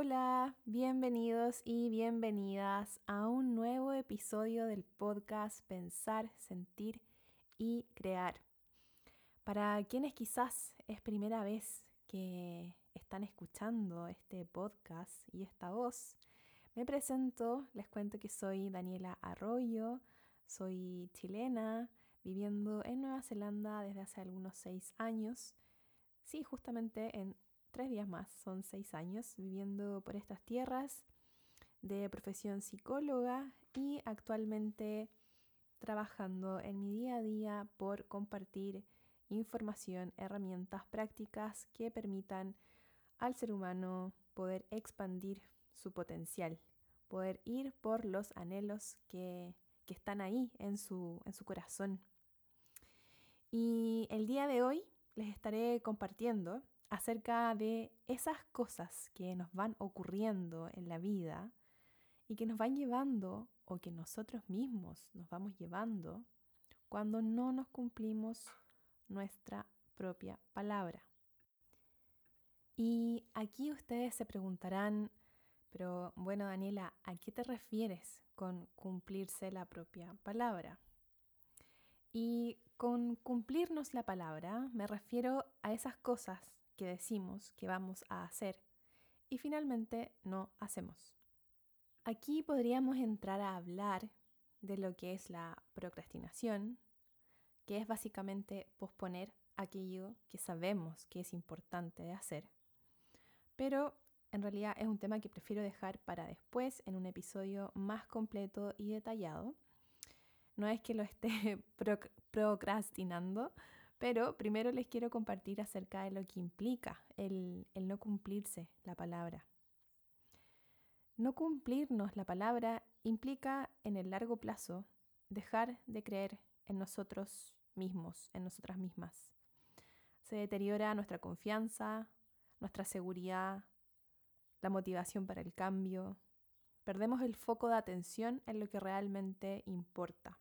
Hola, bienvenidos y bienvenidas a un nuevo episodio del podcast Pensar, Sentir y Crear. Para quienes quizás es primera vez que están escuchando este podcast y esta voz, me presento, les cuento que soy Daniela Arroyo, soy chilena, viviendo en Nueva Zelanda desde hace algunos seis años. Sí, justamente en tres días más, son seis años viviendo por estas tierras de profesión psicóloga y actualmente trabajando en mi día a día por compartir información, herramientas prácticas que permitan al ser humano poder expandir su potencial, poder ir por los anhelos que, que están ahí en su, en su corazón. Y el día de hoy les estaré compartiendo acerca de esas cosas que nos van ocurriendo en la vida y que nos van llevando o que nosotros mismos nos vamos llevando cuando no nos cumplimos nuestra propia palabra. Y aquí ustedes se preguntarán, pero bueno Daniela, ¿a qué te refieres con cumplirse la propia palabra? Y con cumplirnos la palabra me refiero a esas cosas que decimos que vamos a hacer y finalmente no hacemos. Aquí podríamos entrar a hablar de lo que es la procrastinación, que es básicamente posponer aquello que sabemos que es importante de hacer. Pero en realidad es un tema que prefiero dejar para después en un episodio más completo y detallado. No es que lo esté procrastinando, pero primero les quiero compartir acerca de lo que implica el, no cumplirse la palabra. No cumplirnos la palabra implica en el largo plazo dejar de creer en nosotros mismos, en nosotras mismas. Se deteriora nuestra confianza, nuestra seguridad, la motivación para el cambio. Perdemos el foco de atención en lo que realmente importa.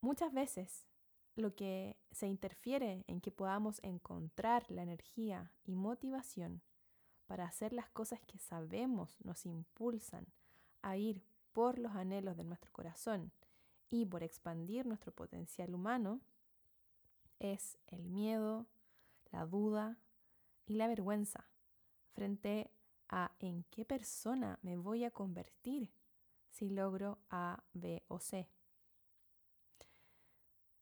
Muchas veces lo que se interfiere en que podamos encontrar la energía y motivación para hacer las cosas que sabemos nos impulsan a ir por los anhelos de nuestro corazón y por expandir nuestro potencial humano, es el miedo, la duda y la vergüenza frente a en qué persona me voy a convertir si logro A, B o C.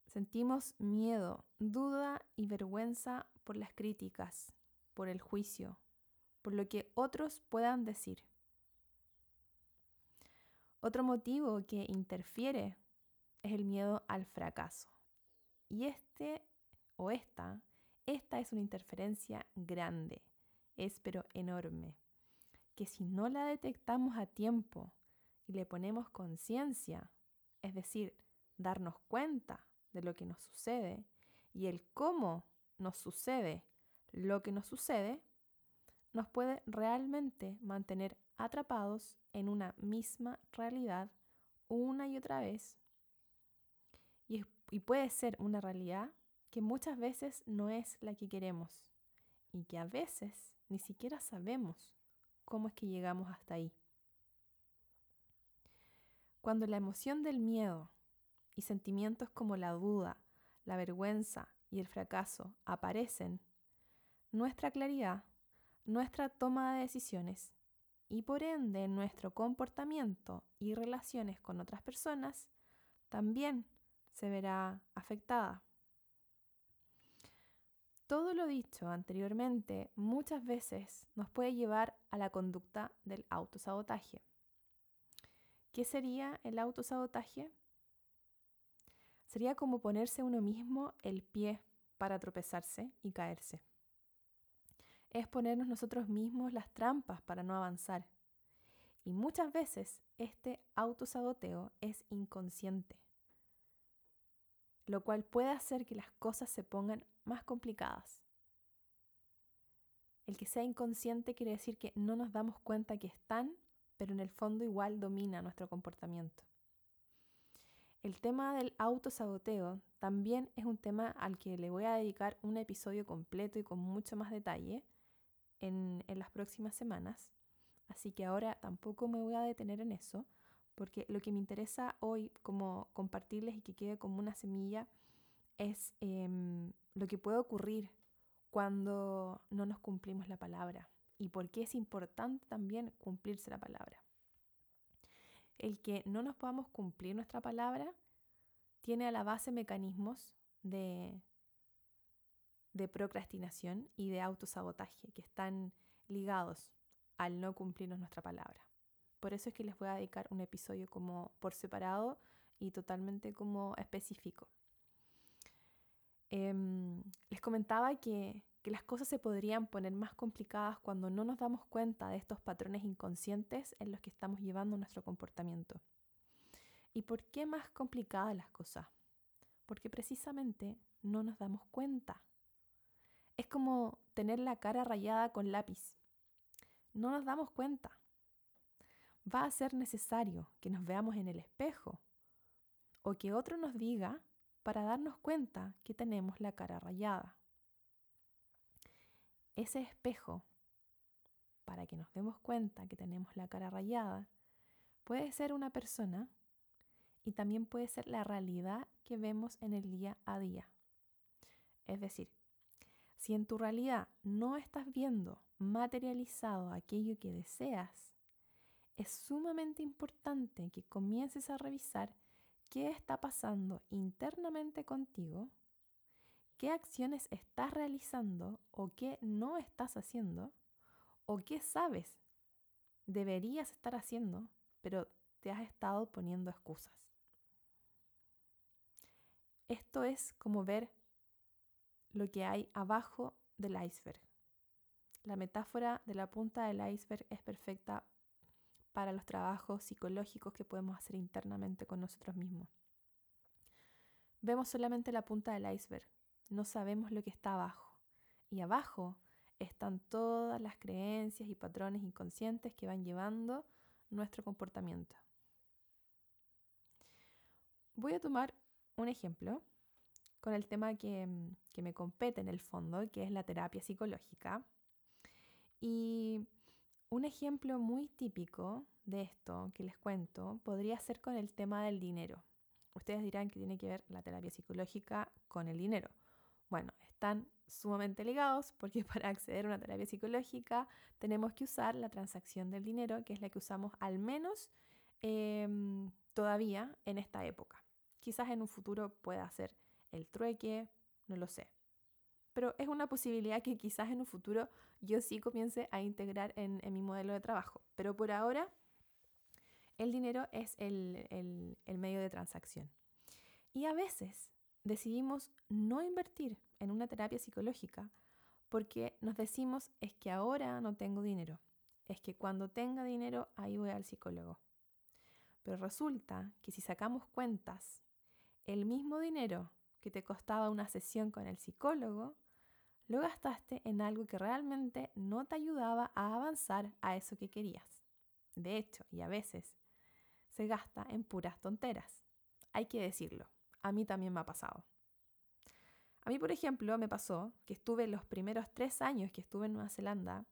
Sentimos miedo, duda y vergüenza por las críticas, por el juicio, por lo que otros puedan decir. Otro motivo que interfiere es el miedo al fracaso. Y este o esta, esta es una interferencia grande, es pero enorme, que si no la detectamos a tiempo y le ponemos conciencia, es decir, darnos cuenta de lo que nos sucede y el cómo nos sucede lo que nos sucede, nos puede realmente mantener atrapados en una misma realidad una y otra vez. Y, y, puede ser una realidad que muchas veces no es la que queremos y que a veces ni siquiera sabemos cómo es que llegamos hasta ahí. Cuando la emoción del miedo y sentimientos como la duda, la vergüenza y el fracaso aparecen, nuestra claridad, nuestra toma de decisiones y por ende nuestro comportamiento y relaciones con otras personas también se verá afectada. Todo lo dicho anteriormente muchas veces nos puede llevar a la conducta del autosabotaje. ¿Qué sería el autosabotaje? Sería como ponerse uno mismo el pie para tropezarse y caerse. Es ponernos nosotros mismos las trampas para no avanzar. Y muchas veces este autosaboteo es inconsciente, lo cual puede hacer que las cosas se pongan más complicadas. El que sea inconsciente quiere decir que no nos damos cuenta que están, pero en el fondo igual domina nuestro comportamiento. El tema del autosaboteo también es un tema al que le voy a dedicar un episodio completo y con mucho más detalle, en, las próximas semanas, así que ahora tampoco me voy a detener en eso, porque lo que me interesa hoy como compartirles y que quede como una semilla es em, lo que puede ocurrir cuando no nos cumplimos la palabra y por qué es importante también cumplirse la palabra. El que no nos podamos cumplir nuestra palabra tiene a la base mecanismos de, procrastinación y de autosabotaje que están ligados al no cumplirnos nuestra palabra. Por eso es que les voy a dedicar un episodio como por separado y totalmente como específico. Em, les comentaba que, que las cosas se podrían poner más complicadas cuando no nos damos cuenta de estos patrones inconscientes en los que estamos llevando nuestro comportamiento. ¿Y por qué más complicadas las cosas? Porque precisamente no nos damos cuenta. Es como tener la cara rayada con lápiz. No nos damos cuenta. Va a ser necesario que nos veamos en el espejo o que otro nos diga para darnos cuenta que tenemos la cara rayada. Ese espejo, para que nos demos cuenta que tenemos la cara rayada, puede ser una persona y también puede ser la realidad que vemos en el día a día. Es decir, si en tu realidad no estás viendo materializado aquello que deseas, es sumamente importante que comiences a revisar qué está pasando internamente contigo, qué acciones estás realizando o qué no estás haciendo, o qué sabes deberías estar haciendo, pero te has estado poniendo excusas. Esto es como ver lo que hay abajo del iceberg. La metáfora de la punta del iceberg es perfecta para los trabajos psicológicos que podemos hacer internamente con nosotros mismos. Vemos solamente la punta del iceberg, no sabemos lo que está abajo. Y abajo están todas las creencias y patrones inconscientes que van llevando nuestro comportamiento. Voy a tomar un ejemplo con el tema que, que, me compete en el fondo, que es la terapia psicológica. Y un ejemplo muy típico de esto que les cuento podría ser con el tema del dinero. Ustedes dirán que tiene que ver la terapia psicológica con el dinero. Están sumamente ligados porque para acceder a una terapia psicológica tenemos que usar la transacción del dinero, que es la que usamos al menos em, todavía en esta época. Quizás en un futuro pueda ser el trueque, no lo sé pero es una posibilidad que quizás en un futuro yo sí comience a integrar en, mi modelo de trabajo. Pero por ahora, el dinero es el, el medio de transacción. Y a veces decidimos no invertir en una terapia psicológica porque nos decimos es que ahora no tengo dinero, es que cuando tenga dinero ahí voy al psicólogo. Pero resulta que si sacamos cuentas, el mismo dinero que te costaba una sesión con el psicólogo, lo gastaste en algo que realmente no te ayudaba a avanzar a eso que querías. De hecho, y a veces, se gasta en puras tonteras. Hay que decirlo, a mí también me ha pasado. A mí, por ejemplo, me pasó que estuve los primeros tres años que estuve en Nueva Zelanda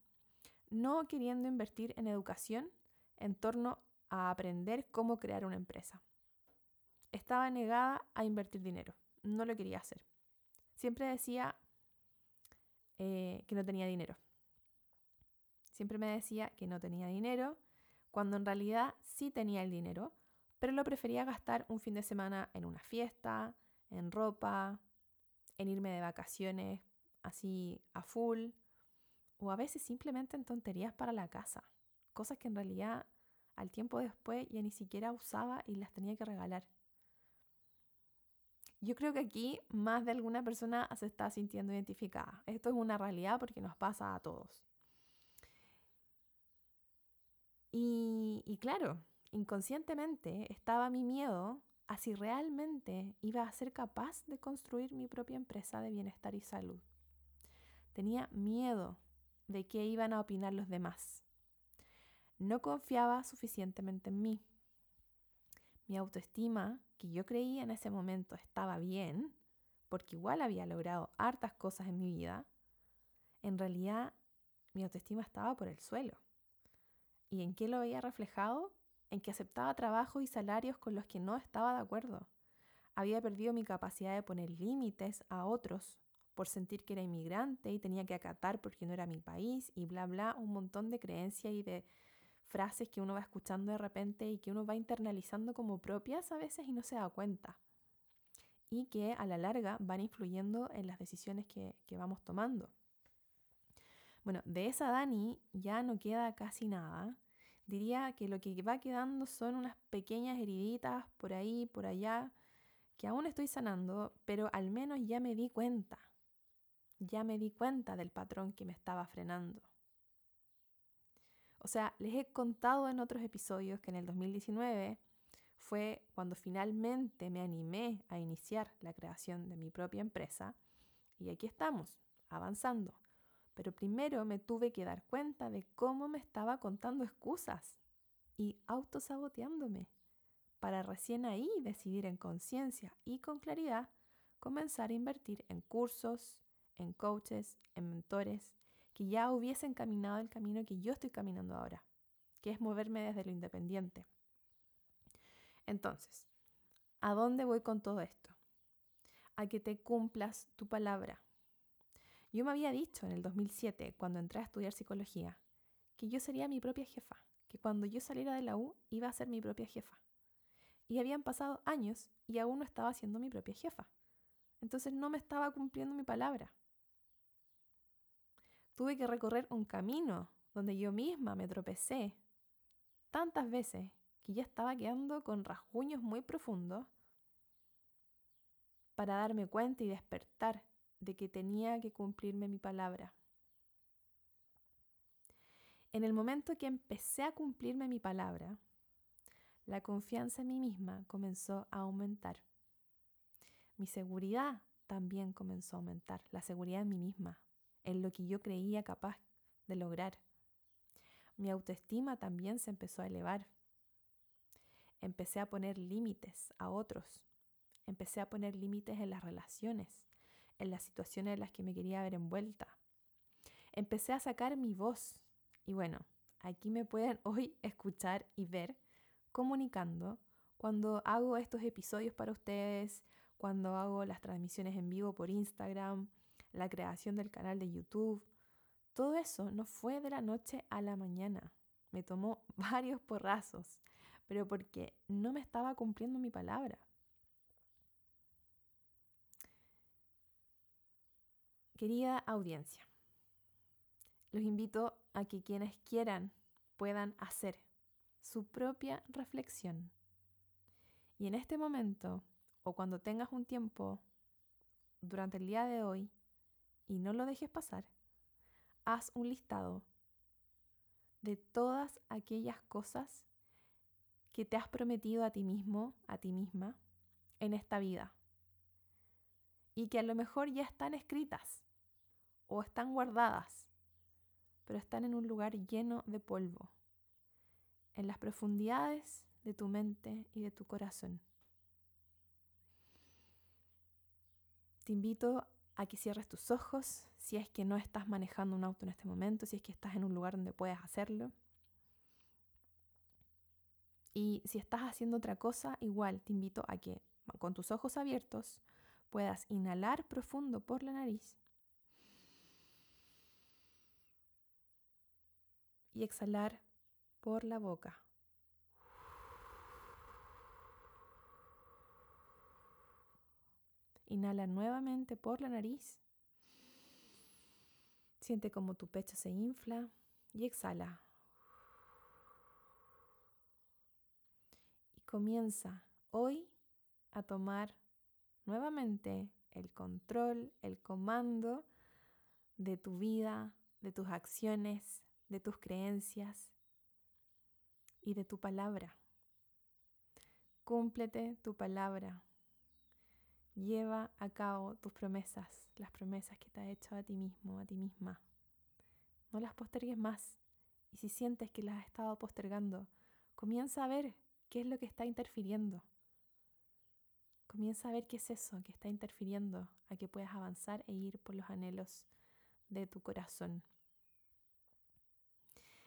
no queriendo invertir en educación en torno a aprender cómo crear una empresa. Estaba negada a invertir dinero, no lo quería hacer. Siempre decía, eh, que no tenía dinero. Siempre me decía que no tenía dinero, cuando en realidad sí tenía el dinero, pero lo prefería gastar un fin de semana en una fiesta, en ropa, en irme de vacaciones así a full, o a veces simplemente en tonterías para la casa, cosas que en realidad al tiempo después ya ni siquiera usaba y las tenía que regalar. Yo creo que aquí más de alguna persona se está sintiendo identificada. Esto es una realidad porque nos pasa a todos. Y, y claro, inconscientemente estaba mi miedo a si realmente iba a ser capaz de construir mi propia empresa de bienestar y salud. Tenía miedo de qué iban a opinar los demás. No confiaba suficientemente en mí. Mi autoestima, que yo creía en ese momento estaba bien, porque igual había logrado hartas cosas en mi vida, en realidad mi autoestima estaba por el suelo. ¿Y en qué lo veía reflejado? En que aceptaba trabajos y salarios con los que no estaba de acuerdo. Había perdido mi capacidad de poner límites a otros por sentir que era inmigrante y tenía que acatar porque no era mi país y bla, bla, un montón de creencias y de frases que uno va escuchando de repente y que uno va internalizando como propias a veces y no se da cuenta. Y que a la larga van influyendo en las decisiones que, que vamos tomando. Bueno, de esa Dani ya no queda casi nada. Diría que lo que va quedando son unas pequeñas heriditas por ahí, por allá, que aún estoy sanando, pero al menos ya me di cuenta. Ya me di cuenta del patrón que me estaba frenando. O sea, les he contado en otros episodios que en el 2019 fue cuando finalmente me animé a iniciar la creación de mi propia empresa y aquí estamos, avanzando. Pero primero me tuve que dar cuenta de cómo me estaba contando excusas y autosaboteándome para recién ahí decidir en conciencia y con claridad comenzar a invertir en cursos, en coaches, en mentores que ya hubiesen caminado el camino que yo estoy caminando ahora, que es moverme desde lo independiente. Entonces, ¿a dónde voy con todo esto? A que te cumplas tu palabra, yo me había dicho en el 2007, cuando entré a estudiar psicología, que yo sería mi propia jefa, que cuando yo saliera de la U iba a ser mi propia jefa. Y habían pasado años y aún no estaba siendo mi propia jefa. Entonces no me estaba cumpliendo mi palabra. Tuve que recorrer un camino donde yo misma me tropecé tantas veces que ya estaba quedando con rasguños muy profundos para darme cuenta y despertar de que tenía que cumplirme mi palabra. En el momento que empecé a cumplirme mi palabra, la confianza en mí misma comenzó a aumentar. Mi seguridad también comenzó a aumentar, la seguridad en mí misma, en lo que yo creía capaz de lograr. Mi autoestima también se empezó a elevar. Empecé a poner límites a otros. Empecé a poner límites en las relaciones en las situaciones en las que me quería ver envuelta. Empecé a sacar mi voz y bueno, aquí me pueden hoy escuchar y ver comunicando cuando hago estos episodios para ustedes, cuando hago las transmisiones en vivo por Instagram, la creación del canal de YouTube. Todo eso no fue de la noche a la mañana. Me tomó varios porrazos, pero porque no me estaba cumpliendo mi palabra. Querida audiencia, los invito a que quienes quieran puedan hacer su propia reflexión. Y en este momento, o cuando tengas un tiempo durante el día de hoy y no lo dejes pasar, haz un listado de todas aquellas cosas que te has prometido a ti mismo, a ti misma, en esta vida. Y que a lo mejor ya están escritas o están guardadas, pero están en un lugar lleno de polvo, en las profundidades de tu mente y de tu corazón. Te invito a que cierres tus ojos si es que no estás manejando un auto en este momento, si es que estás en un lugar donde puedas hacerlo. Y si estás haciendo otra cosa, igual te invito a que con tus ojos abiertos puedas inhalar profundo por la nariz y exhalar por la boca. Inhala nuevamente por la nariz. Siente como tu pecho se infla y exhala. Y comienza hoy a tomar nuevamente el control, el comando de tu vida, de tus acciones, de tus creencias y de tu palabra. Cúmplete tu palabra. Lleva a cabo tus promesas, las promesas que te has hecho a ti mismo, a ti misma. No las postergues más. Y si sientes que las has estado postergando, comienza a ver qué es lo que está interfiriendo. Comienza a ver qué es eso que está interfiriendo a que puedas avanzar e ir por los anhelos de tu corazón.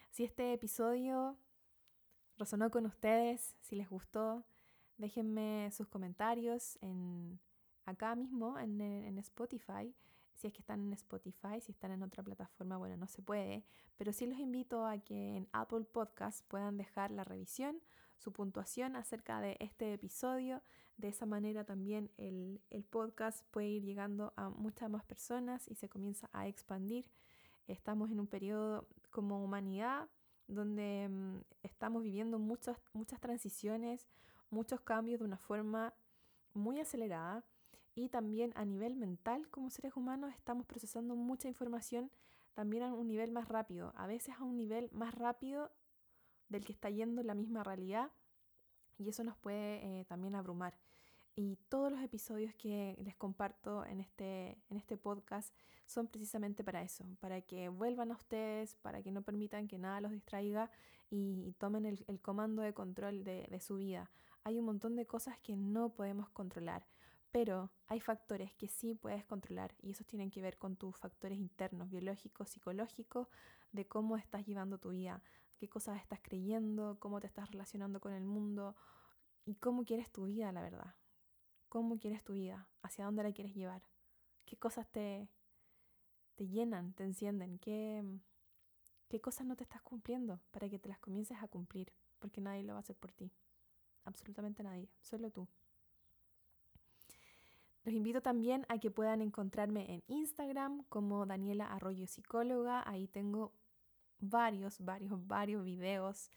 Si este episodio resonó con ustedes, si les gustó, déjenme sus comentarios en, acá mismo en, Spotify si es que están en Spotify, si están en otra plataforma, bueno, no se puede, pero sí los invito a que en Apple Podcast puedan dejar la revisión, su puntuación acerca de este episodio. De esa manera también el, podcast puede ir llegando a muchas más personas y se comienza a expandir. Estamos en un periodo como humanidad donde mm, estamos viviendo muchas, muchas transiciones, muchos cambios de una forma muy acelerada y también a nivel mental como seres humanos estamos procesando mucha información también a un nivel más rápido, a veces a un nivel más rápido del que está yendo la misma realidad y eso nos puede eh, también abrumar. Y todos los episodios que les comparto en este, en este podcast son precisamente para eso, para que vuelvan a ustedes, para que no permitan que nada los distraiga y, tomen el, comando de control de, de su vida. Hay un montón de cosas que no podemos controlar. Pero hay factores que sí puedes controlar y esos tienen que ver con tus factores internos, biológicos, psicológicos, de cómo estás llevando tu vida, qué cosas estás creyendo, cómo te estás relacionando con el mundo y cómo quieres tu vida, la verdad. ¿Cómo quieres tu vida? ¿Hacia dónde la quieres llevar? ¿Qué cosas te, te llenan, te encienden? ¿Qué, ¿Qué cosas no te estás cumpliendo para que te las comiences a cumplir? Porque nadie lo va a hacer por ti. Absolutamente nadie, solo tú. Los invito también a que puedan encontrarme en Instagram como Daniela Arroyo Psicóloga. Ahí tengo varios, varios, varios videos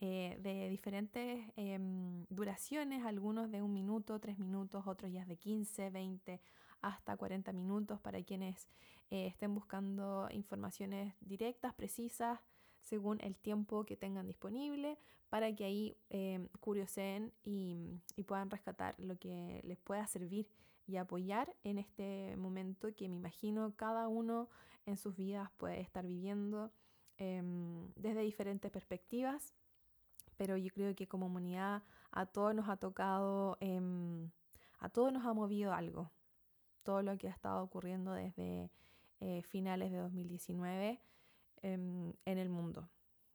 eh, de diferentes em, duraciones, algunos de un minuto, tres minutos, otros ya de 15, 20, hasta 40 minutos para quienes eh, estén buscando informaciones directas, precisas, según el tiempo que tengan disponible, para que ahí eh, curioseen y, y puedan rescatar lo que les pueda servir y apoyar en este momento que me imagino cada uno en sus vidas puede estar viviendo em, desde diferentes perspectivas, pero yo creo que como humanidad a todos nos ha tocado, em, a todos nos ha movido algo, todo lo que ha estado ocurriendo desde eh, finales de 2019 em, en el mundo.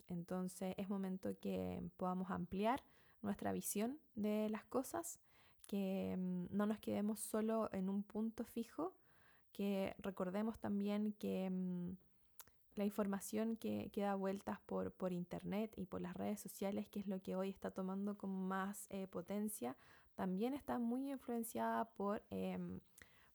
Entonces es momento que podamos ampliar nuestra visión de las cosas que mm, no nos quedemos solo en un punto fijo, que recordemos también que la información que, queda da vueltas por, por, internet y por las redes sociales, que es lo que hoy está tomando con más eh, potencia, también está muy influenciada por em,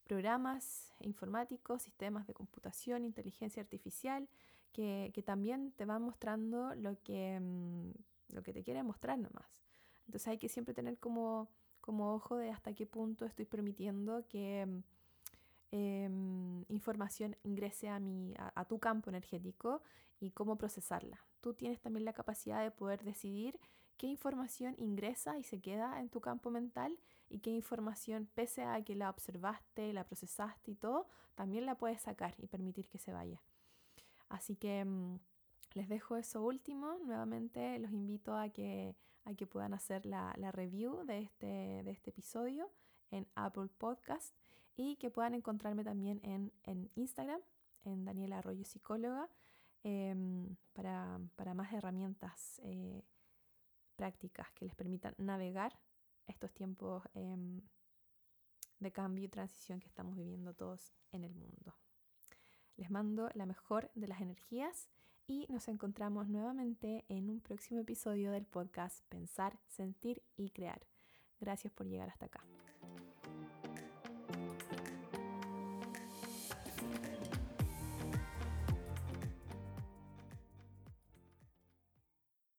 programas informáticos, sistemas de computación, inteligencia artificial, que, que también te van mostrando lo que, mm, lo que te quiere mostrar nomás. Entonces hay que siempre tener como como ojo de hasta qué punto estoy permitiendo que em, información ingrese a, mi, a, tu campo energético y cómo procesarla. Tú tienes también la capacidad de poder decidir qué información ingresa y se queda en tu campo mental y qué información, pese a que la observaste, la procesaste y todo, también la puedes sacar y permitir que se vaya. Así que em, les dejo eso último. Nuevamente los invito a que a que puedan hacer la, review de este, de este episodio en Apple Podcast y que puedan encontrarme también en, Instagram, en Daniela Arroyo Psicóloga, em, para, más herramientas eh, prácticas que les permitan navegar estos tiempos em, de cambio y transición que estamos viviendo todos en el mundo. Les mando la mejor de las energías y nos encontramos nuevamente en un próximo episodio del podcast Pensar, Sentir y Crear. Gracias por llegar hasta acá.